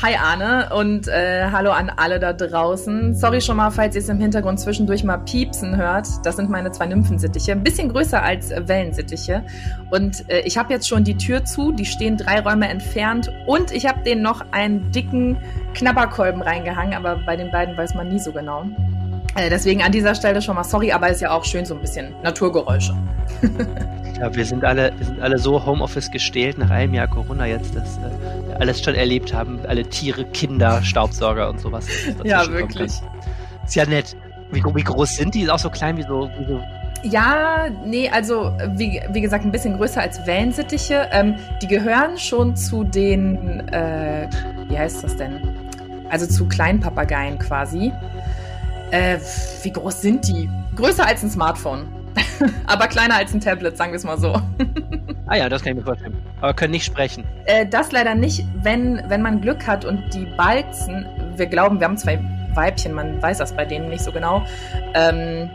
Hi Arne und äh, hallo an alle da draußen. Sorry schon mal, falls ihr es im Hintergrund zwischendurch mal piepsen hört. Das sind meine zwei Nymphensittiche, ein bisschen größer als Wellensittiche. Und äh, ich habe jetzt schon die Tür zu, die stehen drei Räume entfernt und ich habe denen noch einen dicken Knabberkolben reingehangen, aber bei den beiden weiß man nie so genau. Äh, deswegen an dieser Stelle schon mal sorry, aber ist ja auch schön so ein bisschen Naturgeräusche. Ja, wir sind alle, wir sind alle so Homeoffice gestählt nach einem Jahr Corona jetzt, dass äh, wir alles schon erlebt haben. Alle Tiere, Kinder, Staubsauger und sowas. Ja, wirklich. Ist ja nett. Wie, wie, groß sind die? Ist auch so klein wie so, wie so ja, nee, also wie, wie gesagt, ein bisschen größer als Wellensittiche. Ähm, die gehören schon zu den, äh, wie heißt das denn? Also zu Kleinpapageien quasi. Äh, wie groß sind die? Größer als ein Smartphone. Aber kleiner als ein Tablet, sagen wir es mal so. ah ja, das kann ich mir vorstellen. Aber können nicht sprechen. Äh, das leider nicht, wenn, wenn man Glück hat und die Balzen, wir glauben, wir haben zwei Weibchen, man weiß das bei denen nicht so genau. Ähm,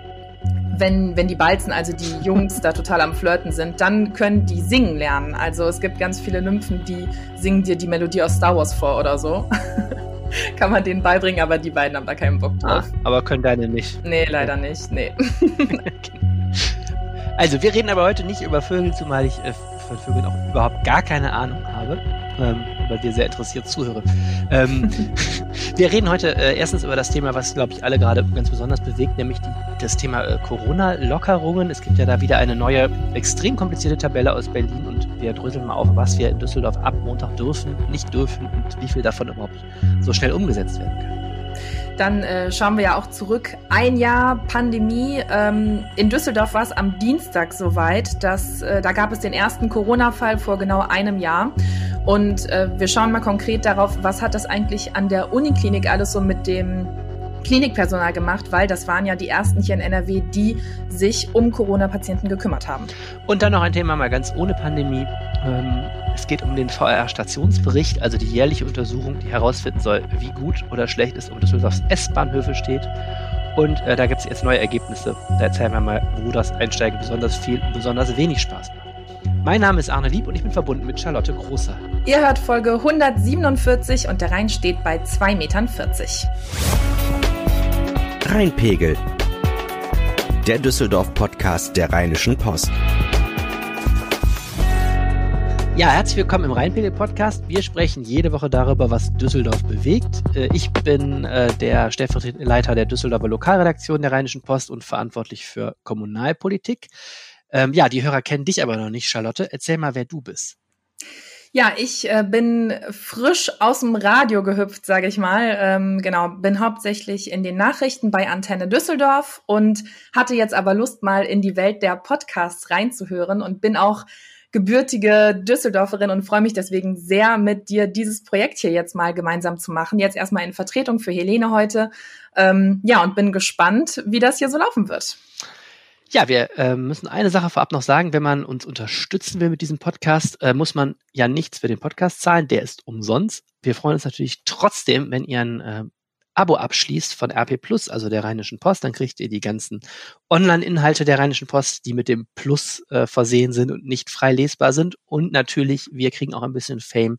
wenn, wenn die Balzen, also die Jungs, da total am Flirten sind, dann können die singen lernen. Also es gibt ganz viele Nymphen, die singen dir die Melodie aus Star Wars vor oder so. Kann man denen beibringen, aber die beiden haben da keinen Bock drauf. Ah, aber können deine nicht. Nee, leider nicht. Nee. Also, wir reden aber heute nicht über Vögel, zumal ich äh, von Vögeln auch überhaupt gar keine Ahnung habe, ähm, weil dir sehr interessiert zuhöre. Ähm, wir reden heute äh, erstens über das Thema, was, glaube ich, alle gerade ganz besonders bewegt, nämlich die, das Thema äh, Corona-Lockerungen. Es gibt ja da wieder eine neue, extrem komplizierte Tabelle aus Berlin und wir dröseln mal auf, was wir in Düsseldorf ab Montag dürfen, nicht dürfen und wie viel davon überhaupt so schnell umgesetzt werden kann. Dann äh, schauen wir ja auch zurück. Ein Jahr Pandemie. Ähm, in Düsseldorf war es am Dienstag soweit. Dass, äh, da gab es den ersten Corona-Fall vor genau einem Jahr. Und äh, wir schauen mal konkret darauf, was hat das eigentlich an der Uniklinik alles so mit dem Klinikpersonal gemacht, weil das waren ja die ersten hier in NRW, die sich um Corona-Patienten gekümmert haben. Und dann noch ein Thema mal ganz ohne Pandemie. Ähm, es geht um den VR-Stationsbericht, also die jährliche Untersuchung, die herausfinden soll, wie gut oder schlecht es um Düsseldorfs S-Bahnhöfe steht. Und äh, da gibt es jetzt neue Ergebnisse. Da erzählen wir mal, wo das Einsteigen besonders viel und besonders wenig Spaß macht. Mein Name ist Arne Lieb und ich bin verbunden mit Charlotte Großer. Ihr hört Folge 147 und der Rhein steht bei 2,40 Metern. Rheinpegel. Der Düsseldorf-Podcast der Rheinischen Post. Ja, herzlich willkommen im Rheinpegel-Podcast. Wir sprechen jede Woche darüber, was Düsseldorf bewegt. Äh, ich bin äh, der stellvertretende Leiter der Düsseldorfer Lokalredaktion der Rheinischen Post und verantwortlich für Kommunalpolitik. Ähm, ja, die Hörer kennen dich aber noch nicht, Charlotte. Erzähl mal, wer du bist. Ja, ich äh, bin frisch aus dem Radio gehüpft, sage ich mal. Ähm, genau, bin hauptsächlich in den Nachrichten bei Antenne Düsseldorf und hatte jetzt aber Lust, mal in die Welt der Podcasts reinzuhören und bin auch gebürtige Düsseldorferin und freue mich deswegen sehr, mit dir dieses Projekt hier jetzt mal gemeinsam zu machen. Jetzt erstmal in Vertretung für Helene heute. Ähm, ja, und bin gespannt, wie das hier so laufen wird. Ja, wir äh, müssen eine Sache vorab noch sagen. Wenn man uns unterstützen will mit diesem Podcast, äh, muss man ja nichts für den Podcast zahlen. Der ist umsonst. Wir freuen uns natürlich trotzdem, wenn ihr ein äh, Abo abschließt von RP Plus, also der Rheinischen Post, dann kriegt ihr die ganzen Online-Inhalte der Rheinischen Post, die mit dem Plus äh, versehen sind und nicht frei lesbar sind. Und natürlich, wir kriegen auch ein bisschen Fame,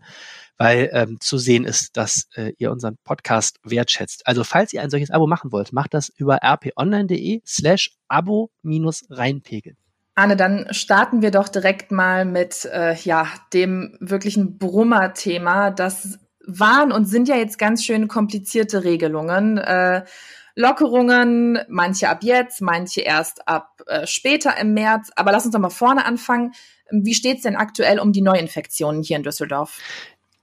weil ähm, zu sehen ist, dass äh, ihr unseren Podcast wertschätzt. Also falls ihr ein solches Abo machen wollt, macht das über rponline.de slash abo minus reinpegeln. Anne, dann starten wir doch direkt mal mit äh, ja dem wirklichen Brummer-Thema, das waren und sind ja jetzt ganz schön komplizierte Regelungen. Äh, Lockerungen, manche ab jetzt, manche erst ab äh, später im März. Aber lass uns doch mal vorne anfangen. Wie steht's denn aktuell um die Neuinfektionen hier in Düsseldorf?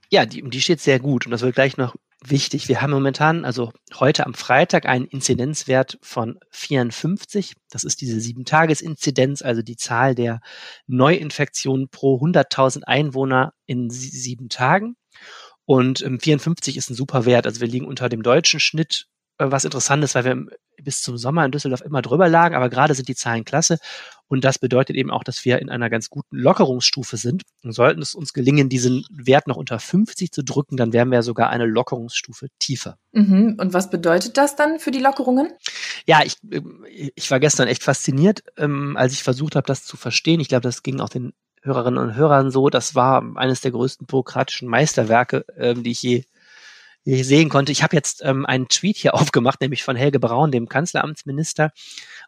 Ja, die, die steht sehr gut und das wird gleich noch wichtig. Wir haben momentan, also heute am Freitag, einen Inzidenzwert von 54. Das ist diese Sieben-Tages-Inzidenz, also die Zahl der Neuinfektionen pro 100.000 Einwohner in sieben Tagen. Und ähm, 54 ist ein super Wert. Also wir liegen unter dem deutschen Schnitt, äh, was interessant ist, weil wir bis zum Sommer in Düsseldorf immer drüber lagen, aber gerade sind die Zahlen klasse. Und das bedeutet eben auch, dass wir in einer ganz guten Lockerungsstufe sind. Und sollten es uns gelingen, diesen Wert noch unter 50 zu drücken, dann wären wir sogar eine Lockerungsstufe tiefer. Mhm. Und was bedeutet das dann für die Lockerungen? Ja, ich, ähm, ich war gestern echt fasziniert, ähm, als ich versucht habe, das zu verstehen. Ich glaube, das ging auch den Hörerinnen und Hörern so. Das war eines der größten bürokratischen Meisterwerke, ähm, die ich je ich sehen konnte. Ich habe jetzt ähm, einen Tweet hier aufgemacht, nämlich von Helge Braun, dem Kanzleramtsminister,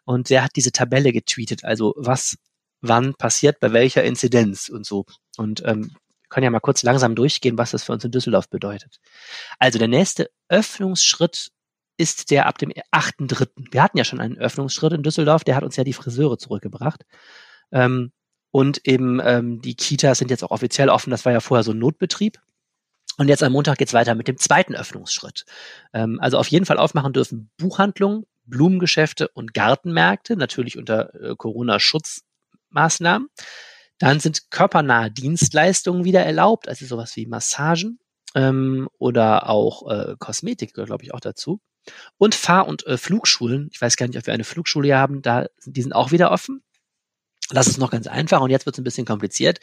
und der hat diese Tabelle getweetet, also was wann passiert, bei welcher Inzidenz und so. Und ähm, können ja mal kurz langsam durchgehen, was das für uns in Düsseldorf bedeutet. Also der nächste Öffnungsschritt ist der ab dem 8.3. Wir hatten ja schon einen Öffnungsschritt in Düsseldorf, der hat uns ja die Friseure zurückgebracht. Ähm, und eben ähm, die Kitas sind jetzt auch offiziell offen, das war ja vorher so ein Notbetrieb. Und jetzt am Montag geht's weiter mit dem zweiten Öffnungsschritt. Ähm, also auf jeden Fall aufmachen dürfen Buchhandlungen, Blumengeschäfte und Gartenmärkte, natürlich unter äh, Corona-Schutzmaßnahmen. Dann sind körpernahe Dienstleistungen wieder erlaubt, also sowas wie Massagen ähm, oder auch äh, Kosmetik gehört, glaube ich, auch dazu. Und Fahr- und äh, Flugschulen, ich weiß gar nicht, ob wir eine Flugschule haben, da, die sind auch wieder offen. Das ist noch ganz einfach und jetzt wird es ein bisschen kompliziert.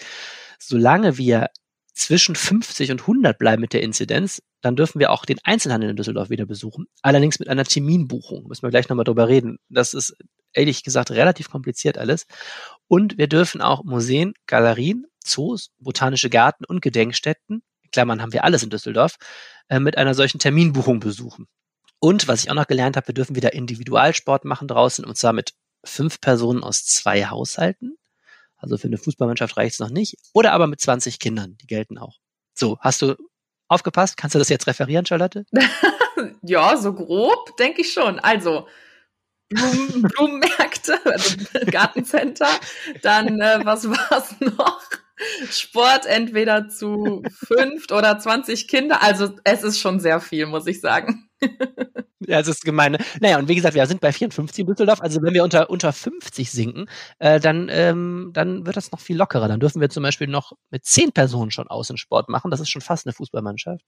Solange wir zwischen 50 und 100 bleiben mit der Inzidenz, dann dürfen wir auch den Einzelhandel in Düsseldorf wieder besuchen. Allerdings mit einer Terminbuchung. Müssen wir gleich nochmal drüber reden. Das ist ehrlich gesagt relativ kompliziert alles. Und wir dürfen auch Museen, Galerien, Zoos, botanische Gärten und Gedenkstätten, Klammern haben wir alles in Düsseldorf, äh, mit einer solchen Terminbuchung besuchen. Und was ich auch noch gelernt habe, wir dürfen wieder Individualsport machen draußen und zwar mit fünf Personen aus zwei Haushalten. Also für eine Fußballmannschaft reicht es noch nicht. Oder aber mit 20 Kindern, die gelten auch. So, hast du aufgepasst? Kannst du das jetzt referieren, Charlotte? ja, so grob, denke ich schon. Also, Blumen, Blumenmärkte, also Gartencenter. Dann, äh, was war's noch? Sport entweder zu fünft oder 20 Kinder. Also es ist schon sehr viel, muss ich sagen. Ja, es ist gemein. Naja, und wie gesagt, wir sind bei 54 in Düsseldorf. Also wenn wir unter, unter 50 sinken, äh, dann, ähm, dann wird das noch viel lockerer. Dann dürfen wir zum Beispiel noch mit zehn Personen schon Außensport machen. Das ist schon fast eine Fußballmannschaft.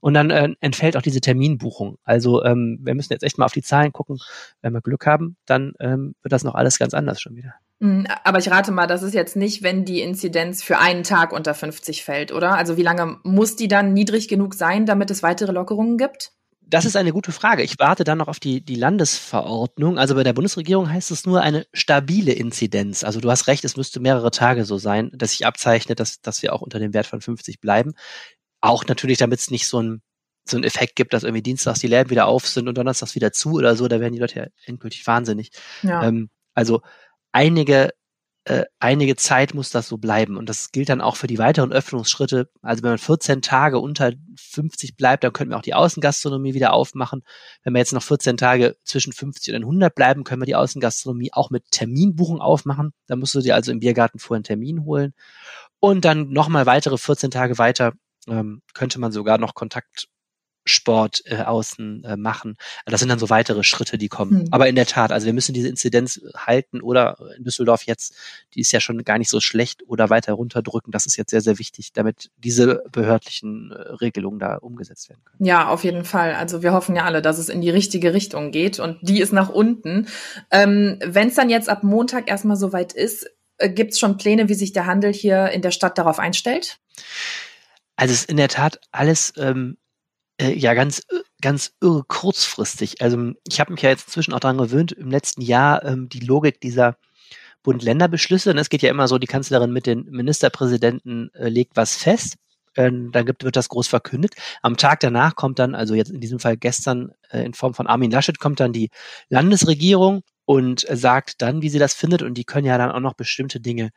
Und dann äh, entfällt auch diese Terminbuchung. Also ähm, wir müssen jetzt echt mal auf die Zahlen gucken. Wenn wir Glück haben, dann ähm, wird das noch alles ganz anders schon wieder. Mhm, aber ich rate mal, das ist jetzt nicht, wenn die Inzidenz für einen Tag unter 50 fällt, oder? Also wie lange muss die dann niedrig genug sein, damit es weitere Lockerungen gibt? Das ist eine gute Frage. Ich warte dann noch auf die, die Landesverordnung. Also bei der Bundesregierung heißt es nur eine stabile Inzidenz. Also du hast recht, es müsste mehrere Tage so sein, dass sich abzeichnet, dass, dass wir auch unter dem Wert von 50 bleiben. Auch natürlich, damit es nicht so ein so einen Effekt gibt, dass irgendwie dienstags die Läden wieder auf sind und donnerstags wieder zu oder so, da werden die Leute ja endgültig wahnsinnig. Ja. Ähm, also einige äh, einige Zeit muss das so bleiben. Und das gilt dann auch für die weiteren Öffnungsschritte. Also wenn man 14 Tage unter 50 bleibt, dann könnten wir auch die Außengastronomie wieder aufmachen. Wenn wir jetzt noch 14 Tage zwischen 50 und 100 bleiben, können wir die Außengastronomie auch mit Terminbuchung aufmachen. Da musst du dir also im Biergarten vorher einen Termin holen. Und dann nochmal weitere 14 Tage weiter ähm, könnte man sogar noch Kontakt Sport äh, außen äh, machen. Das sind dann so weitere Schritte, die kommen. Mhm. Aber in der Tat, also wir müssen diese Inzidenz halten oder in Düsseldorf jetzt, die ist ja schon gar nicht so schlecht oder weiter runterdrücken. Das ist jetzt sehr, sehr wichtig, damit diese behördlichen äh, Regelungen da umgesetzt werden können. Ja, auf jeden Fall. Also wir hoffen ja alle, dass es in die richtige Richtung geht und die ist nach unten. Ähm, Wenn es dann jetzt ab Montag erstmal soweit ist, äh, gibt es schon Pläne, wie sich der Handel hier in der Stadt darauf einstellt? Also es ist in der Tat alles ähm, äh, ja ganz äh, ganz irre kurzfristig. Also ich habe mich ja jetzt inzwischen auch daran gewöhnt, im letzten Jahr ähm, die Logik dieser Bund-Länder-Beschlüsse. Und ne, es geht ja immer so, die Kanzlerin mit den Ministerpräsidenten äh, legt was fest. Ähm, dann gibt, wird das groß verkündet. Am Tag danach kommt dann, also jetzt in diesem Fall gestern äh, in Form von Armin Laschet, kommt dann die Landesregierung und äh, sagt dann, wie sie das findet. Und die können ja dann auch noch bestimmte Dinge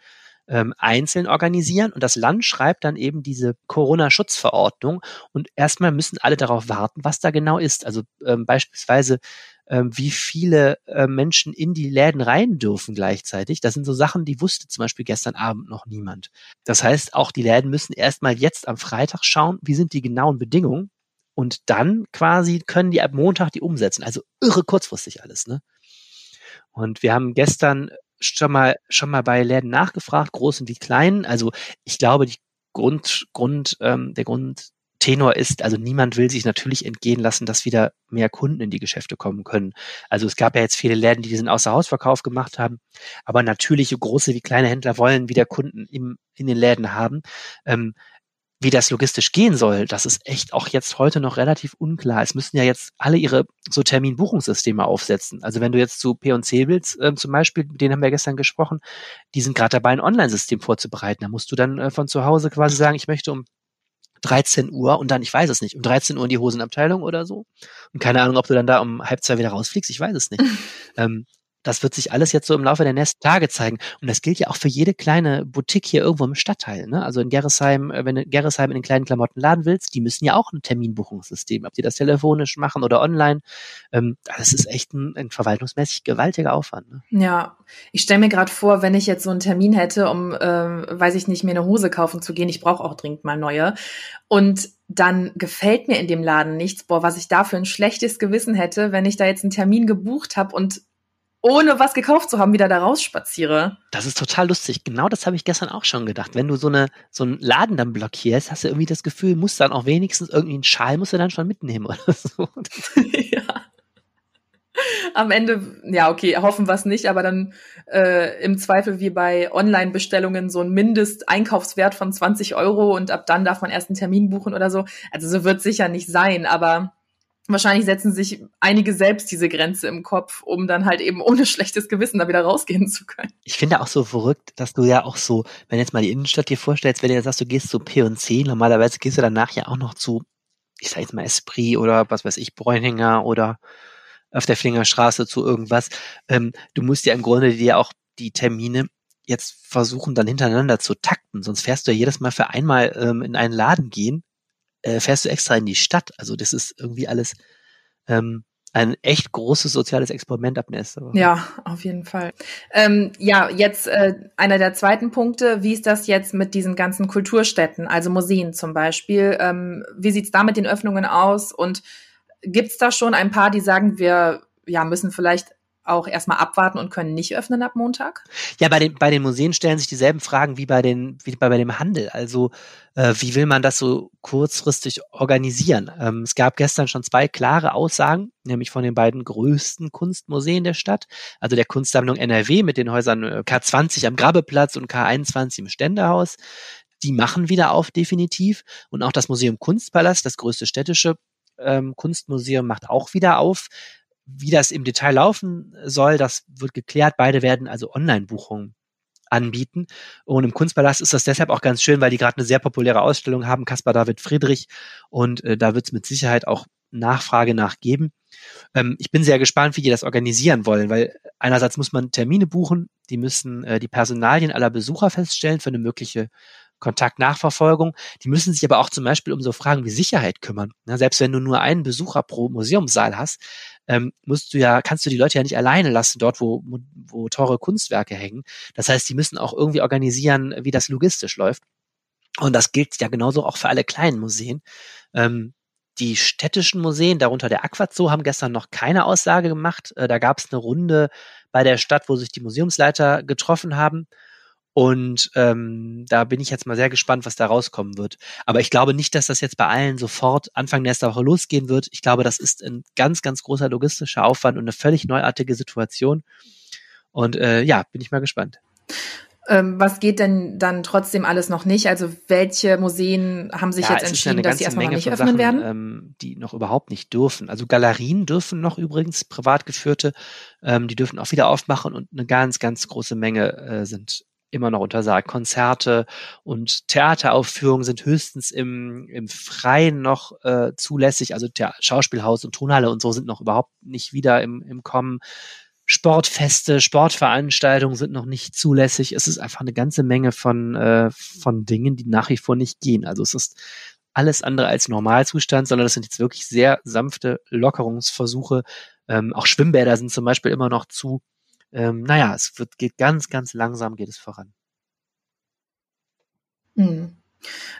ähm, einzeln organisieren und das Land schreibt dann eben diese Corona-Schutzverordnung und erstmal müssen alle darauf warten, was da genau ist. Also ähm, beispielsweise ähm, wie viele äh, Menschen in die Läden rein dürfen gleichzeitig. Das sind so Sachen, die wusste zum Beispiel gestern Abend noch niemand. Das heißt, auch die Läden müssen erstmal jetzt am Freitag schauen, wie sind die genauen Bedingungen und dann quasi können die ab Montag die umsetzen. Also irre kurzfristig alles, ne? Und wir haben gestern schon mal, schon mal bei Läden nachgefragt, großen wie kleinen. Also ich glaube, die Grund, Grund, ähm, der Grundtenor ist, also niemand will sich natürlich entgehen lassen, dass wieder mehr Kunden in die Geschäfte kommen können. Also es gab ja jetzt viele Läden, die diesen Außerhausverkauf gemacht haben, aber natürliche große wie kleine Händler wollen wieder Kunden im, in den Läden haben. Ähm, wie das logistisch gehen soll, das ist echt auch jetzt heute noch relativ unklar. Es müssen ja jetzt alle ihre so Terminbuchungssysteme aufsetzen. Also wenn du jetzt zu P&C willst, äh, zum Beispiel, mit denen haben wir gestern gesprochen, die sind gerade dabei, ein Online-System vorzubereiten. Da musst du dann äh, von zu Hause quasi sagen, ich möchte um 13 Uhr und dann, ich weiß es nicht, um 13 Uhr in die Hosenabteilung oder so. Und keine Ahnung, ob du dann da um halb zwei wieder rausfliegst, ich weiß es nicht. ähm, das wird sich alles jetzt so im Laufe der nächsten Tage zeigen. Und das gilt ja auch für jede kleine Boutique hier irgendwo im Stadtteil. Ne? Also in Gerresheim, äh, wenn du Gerresheim in den kleinen Klamotten laden willst, die müssen ja auch ein Terminbuchungssystem, ob die das telefonisch machen oder online. Ähm, das ist echt ein, ein verwaltungsmäßig gewaltiger Aufwand. Ne? Ja, ich stelle mir gerade vor, wenn ich jetzt so einen Termin hätte, um, äh, weiß ich nicht, mir eine Hose kaufen zu gehen, ich brauche auch dringend mal neue. Und dann gefällt mir in dem Laden nichts. Boah, was ich da für ein schlechtes Gewissen hätte, wenn ich da jetzt einen Termin gebucht habe und ohne was gekauft zu haben, wieder da rausspaziere. Das ist total lustig. Genau das habe ich gestern auch schon gedacht. Wenn du so, eine, so einen Laden dann blockierst, hast du irgendwie das Gefühl, musst dann auch wenigstens irgendwie einen Schal musst du dann schon mitnehmen oder so. ja. Am Ende, ja, okay, hoffen wir es nicht, aber dann äh, im Zweifel wie bei Online-Bestellungen so ein Mindesteinkaufswert von 20 Euro und ab dann darf man erst einen Termin buchen oder so. Also so wird sicher nicht sein, aber wahrscheinlich setzen sich einige selbst diese Grenze im Kopf, um dann halt eben ohne schlechtes Gewissen da wieder rausgehen zu können. Ich finde auch so verrückt, dass du ja auch so, wenn jetzt mal die Innenstadt dir vorstellst, wenn du jetzt sagst, du gehst zu P&C, normalerweise gehst du danach ja auch noch zu, ich sag jetzt mal Esprit oder was weiß ich, Bräunhinger oder auf der Flingerstraße zu irgendwas. Ähm, du musst ja im Grunde dir auch die Termine jetzt versuchen, dann hintereinander zu takten. Sonst fährst du ja jedes Mal für einmal ähm, in einen Laden gehen äh, fährst du extra in die Stadt. Also das ist irgendwie alles ähm, ein echt großes soziales Experiment ab nächster Woche. Ja, auf jeden Fall. Ähm, ja, jetzt äh, einer der zweiten Punkte. Wie ist das jetzt mit diesen ganzen Kulturstätten, also Museen zum Beispiel? Ähm, wie sieht's da mit den Öffnungen aus? Und gibt's da schon ein paar, die sagen, wir ja, müssen vielleicht auch erstmal abwarten und können nicht öffnen ab Montag? Ja, bei den, bei den Museen stellen sich dieselben Fragen wie bei, den, wie bei, bei dem Handel. Also äh, wie will man das so kurzfristig organisieren? Ähm, es gab gestern schon zwei klare Aussagen, nämlich von den beiden größten Kunstmuseen der Stadt, also der Kunstsammlung NRW mit den Häusern äh, K20 am Grabbeplatz und K21 im Ständehaus. Die machen wieder auf, definitiv. Und auch das Museum Kunstpalast, das größte städtische ähm, Kunstmuseum, macht auch wieder auf. Wie das im Detail laufen soll, das wird geklärt. Beide werden also Online-Buchungen anbieten. Und im Kunstpalast ist das deshalb auch ganz schön, weil die gerade eine sehr populäre Ausstellung haben, Caspar David Friedrich. Und äh, da wird es mit Sicherheit auch Nachfrage nachgeben. Ähm, ich bin sehr gespannt, wie die das organisieren wollen, weil einerseits muss man Termine buchen, die müssen äh, die Personalien aller Besucher feststellen für eine mögliche Kontaktnachverfolgung. Die müssen sich aber auch zum Beispiel um so Fragen wie Sicherheit kümmern. Ja, selbst wenn du nur einen Besucher pro Museumssaal hast, ähm, musst du ja, kannst du die Leute ja nicht alleine lassen, dort, wo, wo, teure Kunstwerke hängen. Das heißt, die müssen auch irgendwie organisieren, wie das logistisch läuft. Und das gilt ja genauso auch für alle kleinen Museen. Ähm, die städtischen Museen, darunter der Aquazoo, haben gestern noch keine Aussage gemacht. Äh, da gab es eine Runde bei der Stadt, wo sich die Museumsleiter getroffen haben. Und ähm, da bin ich jetzt mal sehr gespannt, was da rauskommen wird. Aber ich glaube nicht, dass das jetzt bei allen sofort Anfang nächster Woche losgehen wird. Ich glaube, das ist ein ganz, ganz großer logistischer Aufwand und eine völlig neuartige Situation. Und äh, ja, bin ich mal gespannt. Ähm, was geht denn dann trotzdem alles noch nicht? Also welche Museen haben sich ja, jetzt entschieden, dass sie erstmal nicht öffnen Sachen, werden? Ähm, die noch überhaupt nicht dürfen. Also Galerien dürfen noch übrigens, privat geführte, ähm, die dürfen auch wieder aufmachen und eine ganz, ganz große Menge äh, sind immer noch untersagt. Konzerte und Theateraufführungen sind höchstens im, im Freien noch äh, zulässig. Also der Schauspielhaus und Tonhalle und so sind noch überhaupt nicht wieder im, im Kommen. Sportfeste, Sportveranstaltungen sind noch nicht zulässig. Es ist einfach eine ganze Menge von, äh, von Dingen, die nach wie vor nicht gehen. Also es ist alles andere als Normalzustand, sondern das sind jetzt wirklich sehr sanfte Lockerungsversuche. Ähm, auch Schwimmbäder sind zum Beispiel immer noch zu ähm, naja, es wird, geht ganz, ganz langsam geht es voran. Mhm.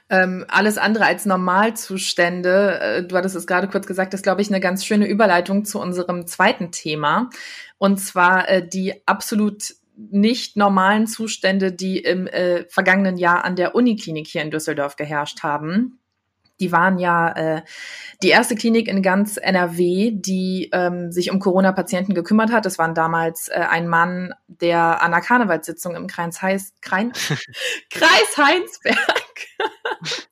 Ähm, alles andere als Normalzustände, äh, du hattest es gerade kurz gesagt, ist, glaube ich, eine ganz schöne Überleitung zu unserem zweiten Thema. Und zwar äh, die absolut nicht normalen Zustände, die im äh, vergangenen Jahr an der Uniklinik hier in Düsseldorf geherrscht haben. Die waren ja äh, die erste Klinik in ganz NRW, die ähm, sich um Corona-Patienten gekümmert hat. Das waren damals äh, ein Mann, der an einer Karnevalssitzung im Kreis, Heiß, Krein, Kreis Heinsberg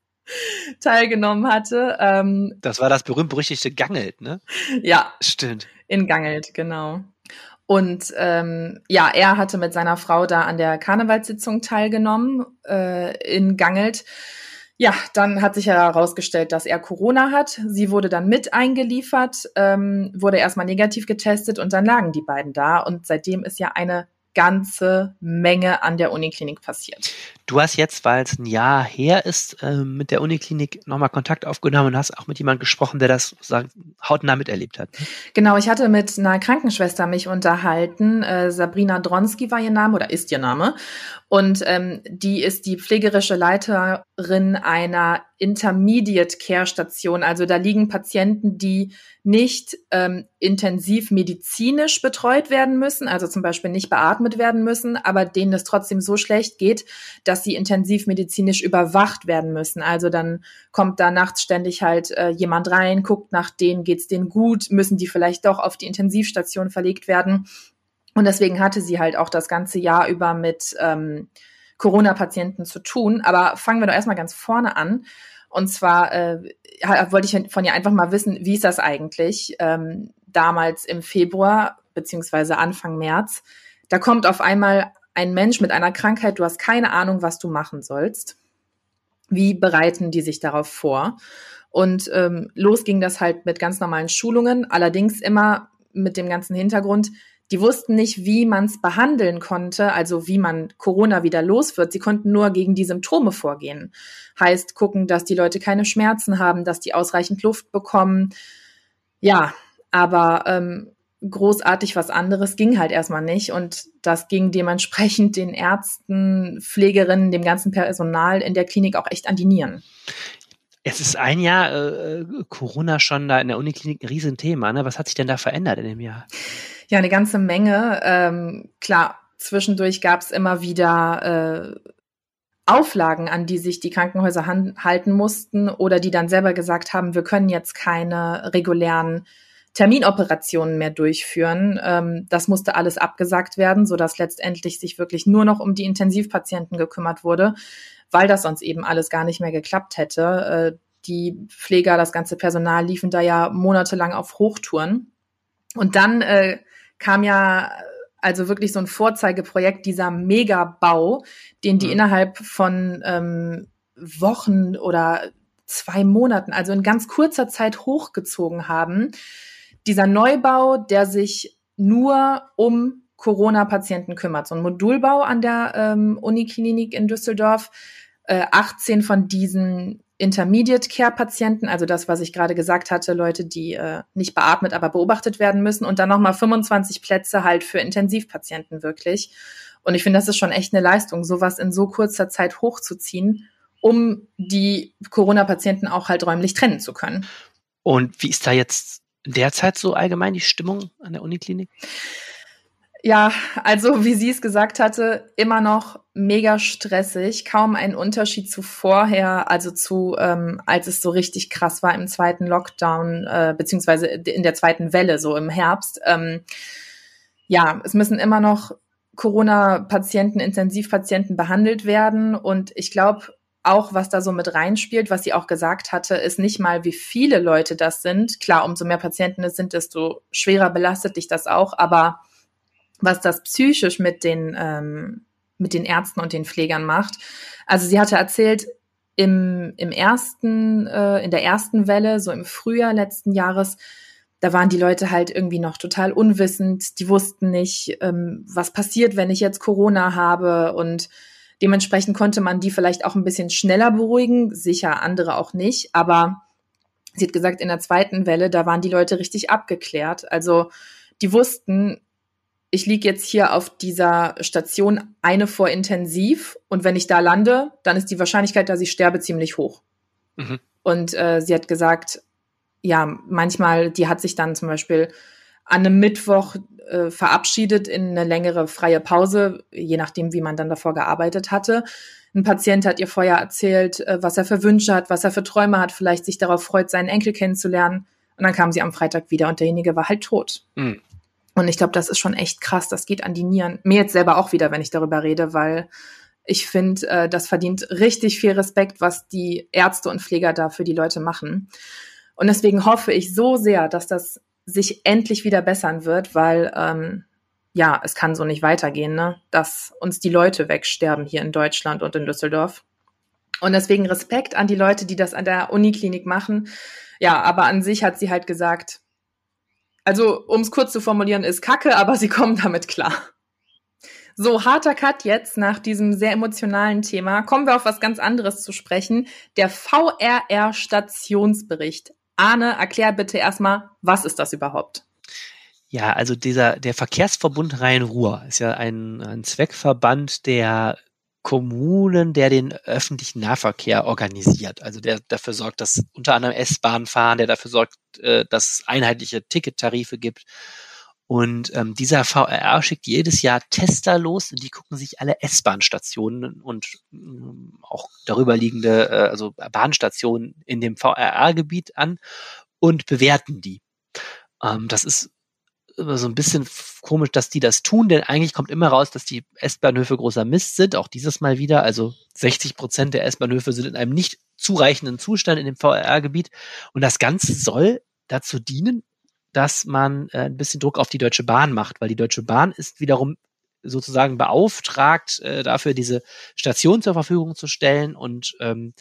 teilgenommen hatte. Ähm, das war das berühmt-berüchtigte Gangelt, ne? Ja. Stimmt. In Gangelt, genau. Und ähm, ja, er hatte mit seiner Frau da an der Karnevalssitzung teilgenommen äh, in Gangelt ja, dann hat sich herausgestellt, dass er Corona hat. Sie wurde dann mit eingeliefert, ähm, wurde erstmal negativ getestet und dann lagen die beiden da. Und seitdem ist ja eine ganze Menge an der Uniklinik passiert. Du hast jetzt, weil es ein Jahr her ist, äh, mit der Uniklinik nochmal Kontakt aufgenommen und hast auch mit jemandem gesprochen, der das hautnah miterlebt hat. Genau, ich hatte mit einer Krankenschwester mich unterhalten. Äh, Sabrina Dronski war ihr Name oder ist ihr Name. Und ähm, die ist die pflegerische Leiterin einer Intermediate Care Station. Also da liegen Patienten, die nicht ähm, intensiv medizinisch betreut werden müssen, also zum Beispiel nicht beatmet werden müssen, aber denen es trotzdem so schlecht geht, dass sie intensiv medizinisch überwacht werden müssen. Also dann kommt da nachts ständig halt äh, jemand rein, guckt nach denen, geht's denen gut, müssen die vielleicht doch auf die Intensivstation verlegt werden. Und deswegen hatte sie halt auch das ganze Jahr über mit ähm, Corona-Patienten zu tun. Aber fangen wir doch erstmal ganz vorne an. Und zwar äh, wollte ich von ihr einfach mal wissen, wie ist das eigentlich ähm, damals im Februar beziehungsweise Anfang März. Da kommt auf einmal ein Mensch mit einer Krankheit, du hast keine Ahnung, was du machen sollst. Wie bereiten die sich darauf vor? Und ähm, los ging das halt mit ganz normalen Schulungen, allerdings immer mit dem ganzen Hintergrund, die wussten nicht, wie man es behandeln konnte, also wie man Corona wieder los wird. Sie konnten nur gegen die Symptome vorgehen. Heißt, gucken, dass die Leute keine Schmerzen haben, dass die ausreichend Luft bekommen. Ja, aber ähm, großartig was anderes ging halt erstmal nicht. Und das ging dementsprechend den Ärzten, Pflegerinnen, dem ganzen Personal in der Klinik auch echt an die Nieren. Es ist ein Jahr äh, Corona schon da in der Uniklinik ein Riesenthema. Ne? Was hat sich denn da verändert in dem Jahr? Ja, eine ganze Menge. Ähm, klar, zwischendurch gab es immer wieder äh, Auflagen, an die sich die Krankenhäuser halten mussten oder die dann selber gesagt haben, wir können jetzt keine regulären Terminoperationen mehr durchführen. Ähm, das musste alles abgesagt werden, sodass letztendlich sich wirklich nur noch um die Intensivpatienten gekümmert wurde, weil das sonst eben alles gar nicht mehr geklappt hätte. Äh, die Pfleger, das ganze Personal liefen da ja monatelang auf Hochtouren. Und dann äh, kam ja also wirklich so ein Vorzeigeprojekt, dieser Megabau, den die mhm. innerhalb von ähm, Wochen oder zwei Monaten, also in ganz kurzer Zeit hochgezogen haben. Dieser Neubau, der sich nur um Corona-Patienten kümmert. So ein Modulbau an der ähm, Uniklinik in Düsseldorf. Äh, 18 von diesen Intermediate Care Patienten, also das, was ich gerade gesagt hatte, Leute, die äh, nicht beatmet, aber beobachtet werden müssen und dann nochmal 25 Plätze halt für Intensivpatienten wirklich. Und ich finde, das ist schon echt eine Leistung, sowas in so kurzer Zeit hochzuziehen, um die Corona-Patienten auch halt räumlich trennen zu können. Und wie ist da jetzt derzeit so allgemein die Stimmung an der Uniklinik? Ja, also wie sie es gesagt hatte, immer noch mega stressig, kaum ein Unterschied zu vorher, also zu, ähm, als es so richtig krass war im zweiten Lockdown, äh, beziehungsweise in der zweiten Welle, so im Herbst. Ähm, ja, es müssen immer noch Corona-Patienten, Intensivpatienten behandelt werden und ich glaube, auch was da so mit reinspielt, was sie auch gesagt hatte, ist nicht mal, wie viele Leute das sind. Klar, umso mehr Patienten es sind, desto schwerer belastet dich das auch, aber was das psychisch mit den, ähm, mit den Ärzten und den Pflegern macht. Also sie hatte erzählt, im, im ersten, äh, in der ersten Welle, so im Frühjahr letzten Jahres, da waren die Leute halt irgendwie noch total unwissend. Die wussten nicht, ähm, was passiert, wenn ich jetzt Corona habe. Und dementsprechend konnte man die vielleicht auch ein bisschen schneller beruhigen. Sicher andere auch nicht. Aber sie hat gesagt, in der zweiten Welle, da waren die Leute richtig abgeklärt. Also die wussten, ich liege jetzt hier auf dieser Station eine vor intensiv und wenn ich da lande, dann ist die Wahrscheinlichkeit, dass ich sterbe, ziemlich hoch. Mhm. Und äh, sie hat gesagt, ja, manchmal, die hat sich dann zum Beispiel an einem Mittwoch äh, verabschiedet in eine längere freie Pause, je nachdem, wie man dann davor gearbeitet hatte. Ein Patient hat ihr vorher erzählt, äh, was er für Wünsche hat, was er für Träume hat, vielleicht sich darauf freut, seinen Enkel kennenzulernen. Und dann kam sie am Freitag wieder und derjenige war halt tot. Mhm. Und ich glaube, das ist schon echt krass. Das geht an die Nieren. Mir jetzt selber auch wieder, wenn ich darüber rede, weil ich finde, äh, das verdient richtig viel Respekt, was die Ärzte und Pfleger da für die Leute machen. Und deswegen hoffe ich so sehr, dass das sich endlich wieder bessern wird, weil ähm, ja, es kann so nicht weitergehen, ne? dass uns die Leute wegsterben hier in Deutschland und in Düsseldorf. Und deswegen Respekt an die Leute, die das an der Uniklinik machen. Ja, aber an sich hat sie halt gesagt, also um es kurz zu formulieren, ist Kacke, aber sie kommen damit klar. So, harter Cut jetzt nach diesem sehr emotionalen Thema. Kommen wir auf was ganz anderes zu sprechen. Der VRR-Stationsbericht. Arne, erklär bitte erstmal, was ist das überhaupt? Ja, also dieser, der Verkehrsverbund Rhein-Ruhr ist ja ein, ein Zweckverband der Kommunen, der den öffentlichen Nahverkehr organisiert. Also der dafür sorgt, dass unter anderem S-Bahn fahren, der dafür sorgt, äh, dass es einheitliche Tickettarife gibt und ähm, dieser VRR schickt jedes Jahr Tester los und die gucken sich alle S-Bahn-Stationen und ähm, auch darüber liegende, äh, also Bahnstationen in dem VRR-Gebiet an und bewerten die. Ähm, das ist immer so ein bisschen komisch, dass die das tun, denn eigentlich kommt immer raus, dass die S-Bahnhöfe großer Mist sind, auch dieses Mal wieder. Also 60 Prozent der S-Bahnhöfe sind in einem nicht zureichenden Zustand in dem VRR-Gebiet. Und das Ganze soll dazu dienen, dass man äh, ein bisschen Druck auf die Deutsche Bahn macht, weil die Deutsche Bahn ist wiederum sozusagen beauftragt, äh, dafür diese Station zur Verfügung zu stellen und ähm,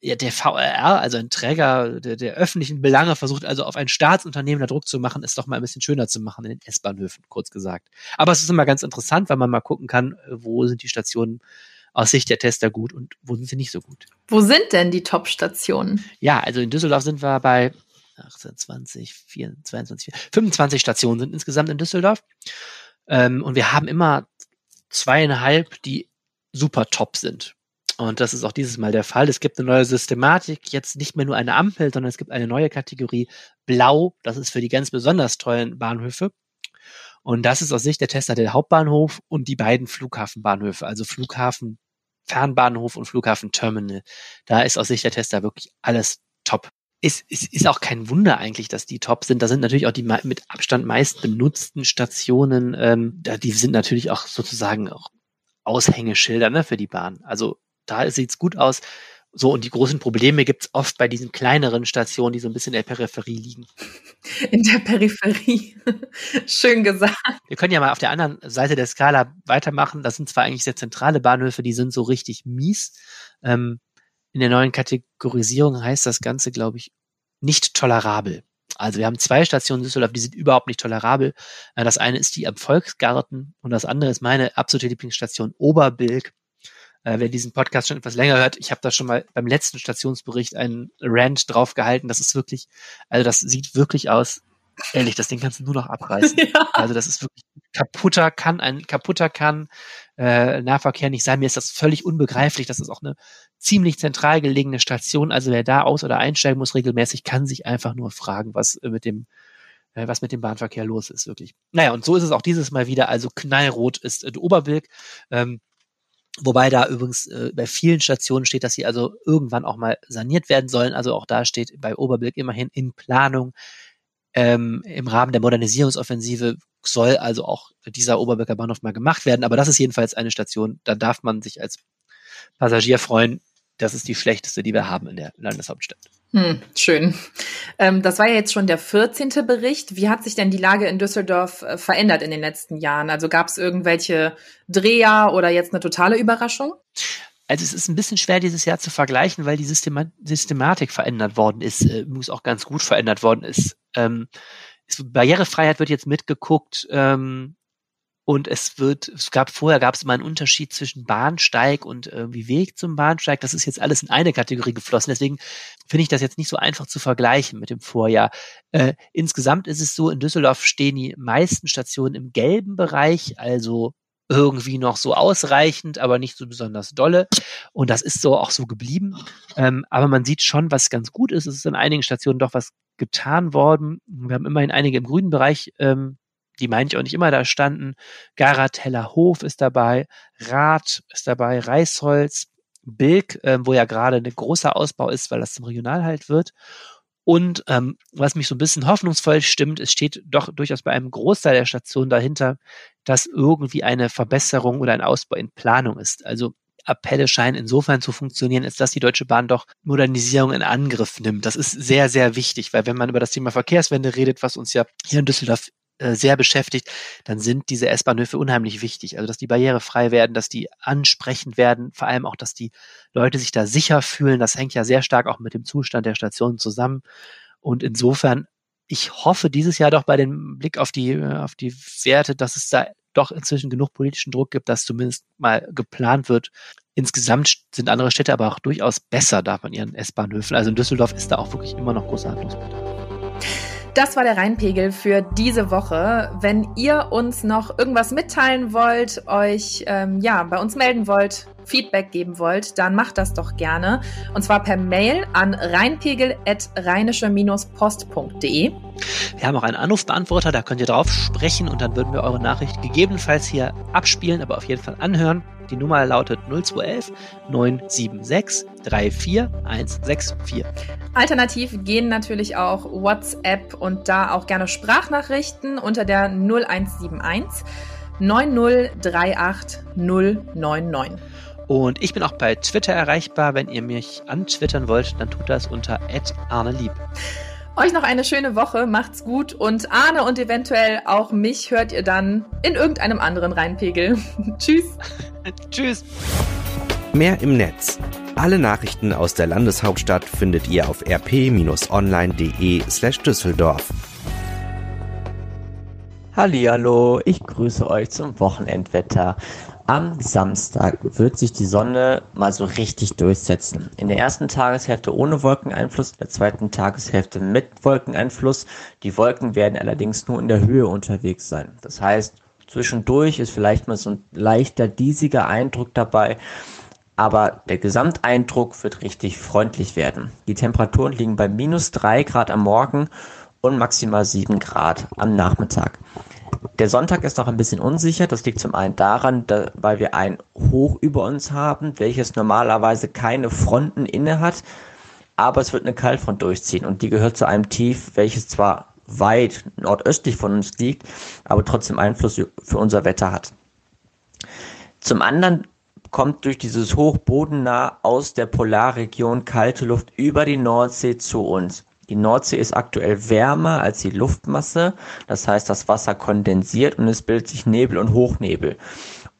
ja, der VRR, also ein Träger der, der öffentlichen Belange, versucht also auf ein Staatsunternehmen da Druck zu machen, ist doch mal ein bisschen schöner zu machen in den S-Bahnhöfen, kurz gesagt. Aber es ist immer ganz interessant, weil man mal gucken kann, wo sind die Stationen aus Sicht der Tester gut und wo sind sie nicht so gut. Wo sind denn die Top-Stationen? Ja, also in Düsseldorf sind wir bei 18, 20, 24, 22, 25 Stationen sind insgesamt in Düsseldorf. Ähm, und wir haben immer zweieinhalb, die super top sind. Und das ist auch dieses Mal der Fall. Es gibt eine neue Systematik, jetzt nicht mehr nur eine Ampel, sondern es gibt eine neue Kategorie Blau. Das ist für die ganz besonders tollen Bahnhöfe. Und das ist aus Sicht der Tester der Hauptbahnhof und die beiden Flughafenbahnhöfe, also Flughafen Fernbahnhof und Flughafen Terminal. Da ist aus Sicht der Tester wirklich alles top ist, ist, ist auch kein Wunder eigentlich, dass die top sind. Da sind natürlich auch die mit Abstand meist benutzten Stationen, ähm, die sind natürlich auch sozusagen auch Aushängeschilder ne, für die Bahn. Also da sieht's gut aus. So, und die großen Probleme gibt's oft bei diesen kleineren Stationen, die so ein bisschen in der Peripherie liegen. In der Peripherie. Schön gesagt. Wir können ja mal auf der anderen Seite der Skala weitermachen. Das sind zwar eigentlich sehr zentrale Bahnhöfe, die sind so richtig mies. Ähm, in der neuen Kategorisierung heißt das Ganze, glaube ich, nicht tolerabel. Also wir haben zwei Stationen Düsseldorf, die sind überhaupt nicht tolerabel. Äh, das eine ist die am Volksgarten und das andere ist meine absolute Lieblingsstation Oberbilk. Äh, wer diesen Podcast schon etwas länger hört, ich habe da schon mal beim letzten Stationsbericht einen Rant drauf gehalten. Das ist wirklich, also das sieht wirklich aus Ehrlich, das Ding kannst du nur noch abreißen. Ja. Also das ist wirklich kaputter kann, ein kaputter kann äh, Nahverkehr nicht sein. Mir ist das völlig unbegreiflich. Das ist auch eine ziemlich zentral gelegene Station. Also wer da aus- oder einsteigen muss regelmäßig, kann sich einfach nur fragen, was äh, mit dem äh, was mit dem Bahnverkehr los ist, wirklich. Naja, und so ist es auch dieses Mal wieder. Also knallrot ist äh, Oberbilk. Ähm, Wobei da übrigens äh, bei vielen Stationen steht, dass sie also irgendwann auch mal saniert werden sollen. Also auch da steht bei Oberblick immerhin in Planung ähm, im Rahmen der Modernisierungsoffensive soll also auch dieser Oberbecker Bahnhof mal gemacht werden. Aber das ist jedenfalls eine Station, da darf man sich als Passagier freuen. Das ist die schlechteste, die wir haben in der Landeshauptstadt. Hm, schön. Ähm, das war ja jetzt schon der 14. Bericht. Wie hat sich denn die Lage in Düsseldorf äh, verändert in den letzten Jahren? Also gab es irgendwelche Dreher oder jetzt eine totale Überraschung? Also es ist ein bisschen schwer dieses Jahr zu vergleichen, weil die Systema Systematik verändert worden ist, äh, übrigens auch ganz gut verändert worden ist. Ähm, Barrierefreiheit wird jetzt mitgeguckt ähm, und es wird, es gab vorher gab es immer einen Unterschied zwischen Bahnsteig und irgendwie Weg zum Bahnsteig. Das ist jetzt alles in eine Kategorie geflossen. Deswegen finde ich das jetzt nicht so einfach zu vergleichen mit dem Vorjahr. Äh, insgesamt ist es so, in Düsseldorf stehen die meisten Stationen im gelben Bereich, also irgendwie noch so ausreichend, aber nicht so besonders dolle. Und das ist so auch so geblieben. Ähm, aber man sieht schon, was ganz gut ist. Es ist in einigen Stationen doch was getan worden. Wir haben immerhin einige im grünen Bereich, ähm, die meine ich auch nicht immer da standen. Garateller Hof ist dabei, Rath ist dabei, Reisholz, Bilk, ähm, wo ja gerade ein großer Ausbau ist, weil das zum Regionalhalt wird. Und ähm, was mich so ein bisschen hoffnungsvoll stimmt, es steht doch durchaus bei einem Großteil der Stationen dahinter, dass irgendwie eine Verbesserung oder ein Ausbau in Planung ist. Also Appelle scheinen insofern zu funktionieren, ist, dass die Deutsche Bahn doch Modernisierung in Angriff nimmt. Das ist sehr, sehr wichtig, weil wenn man über das Thema Verkehrswende redet, was uns ja hier in Düsseldorf äh, sehr beschäftigt, dann sind diese S-Bahnhöfe unheimlich wichtig. Also, dass die barrierefrei werden, dass die ansprechend werden, vor allem auch, dass die Leute sich da sicher fühlen. Das hängt ja sehr stark auch mit dem Zustand der Station zusammen. Und insofern, ich hoffe dieses Jahr doch bei dem Blick auf die, äh, auf die Werte, dass es da doch inzwischen genug politischen Druck gibt, dass zumindest mal geplant wird. Insgesamt sind andere Städte aber auch durchaus besser da von ihren S-Bahnhöfen. Also in Düsseldorf ist da auch wirklich immer noch großer Handlungsbedarf. Das war der Rheinpegel für diese Woche. Wenn ihr uns noch irgendwas mitteilen wollt, euch ähm, ja bei uns melden wollt, Feedback geben wollt, dann macht das doch gerne. Und zwar per Mail an rheinpegel.rheinische-post.de. Wir haben auch einen Anrufbeantworter, da könnt ihr drauf sprechen und dann würden wir eure Nachricht gegebenenfalls hier abspielen, aber auf jeden Fall anhören. Die Nummer lautet 0211 976 34164. Alternativ gehen natürlich auch WhatsApp und da auch gerne Sprachnachrichten unter der 0171 9038 099. Und ich bin auch bei Twitter erreichbar. Wenn ihr mich antwittern wollt, dann tut das unter @arnelieb. Euch noch eine schöne Woche, macht's gut und Arne und eventuell auch mich hört ihr dann in irgendeinem anderen Rheinpegel. Tschüss. Tschüss. Mehr im Netz. Alle Nachrichten aus der Landeshauptstadt findet ihr auf rp-online.de Düsseldorf. Hallo, ich grüße euch zum Wochenendwetter. Am Samstag wird sich die Sonne mal so richtig durchsetzen. In der ersten Tageshälfte ohne Wolkeneinfluss, in der zweiten Tageshälfte mit Wolkeneinfluss. Die Wolken werden allerdings nur in der Höhe unterwegs sein. Das heißt, zwischendurch ist vielleicht mal so ein leichter diesiger Eindruck dabei. Aber der Gesamteindruck wird richtig freundlich werden. Die Temperaturen liegen bei minus drei Grad am Morgen und maximal sieben Grad am Nachmittag. Der Sonntag ist noch ein bisschen unsicher. Das liegt zum einen daran, da, weil wir ein Hoch über uns haben, welches normalerweise keine Fronten inne hat, aber es wird eine Kaltfront durchziehen und die gehört zu einem Tief, welches zwar weit nordöstlich von uns liegt, aber trotzdem Einfluss für unser Wetter hat. Zum anderen kommt durch dieses Hoch bodennah aus der Polarregion kalte Luft über die Nordsee zu uns. Die Nordsee ist aktuell wärmer als die Luftmasse, das heißt, das Wasser kondensiert und es bildet sich Nebel und Hochnebel.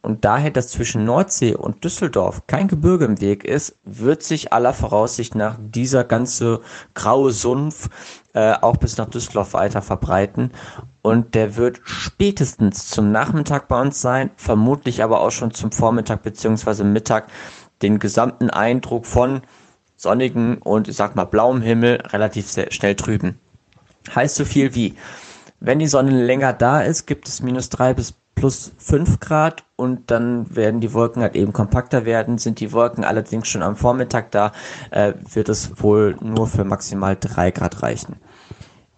Und daher, dass zwischen Nordsee und Düsseldorf kein Gebirge im Weg ist, wird sich aller Voraussicht nach dieser ganze graue Sumpf äh, auch bis nach Düsseldorf weiter verbreiten. Und der wird spätestens zum Nachmittag bei uns sein, vermutlich aber auch schon zum Vormittag beziehungsweise Mittag den gesamten Eindruck von sonnigen und ich sag mal blauem Himmel relativ schnell trüben. Heißt so viel wie, wenn die Sonne länger da ist, gibt es minus drei bis plus fünf Grad und dann werden die Wolken halt eben kompakter werden. Sind die Wolken allerdings schon am Vormittag da, äh, wird es wohl nur für maximal drei Grad reichen.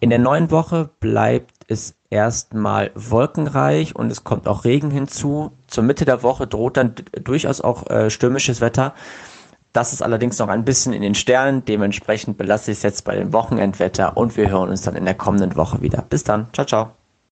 In der neuen Woche bleibt es erstmal wolkenreich und es kommt auch Regen hinzu. Zur Mitte der Woche droht dann durchaus auch äh, stürmisches Wetter. Das ist allerdings noch ein bisschen in den Sternen. Dementsprechend belasse ich es jetzt bei dem Wochenendwetter und wir hören uns dann in der kommenden Woche wieder. Bis dann. Ciao, ciao.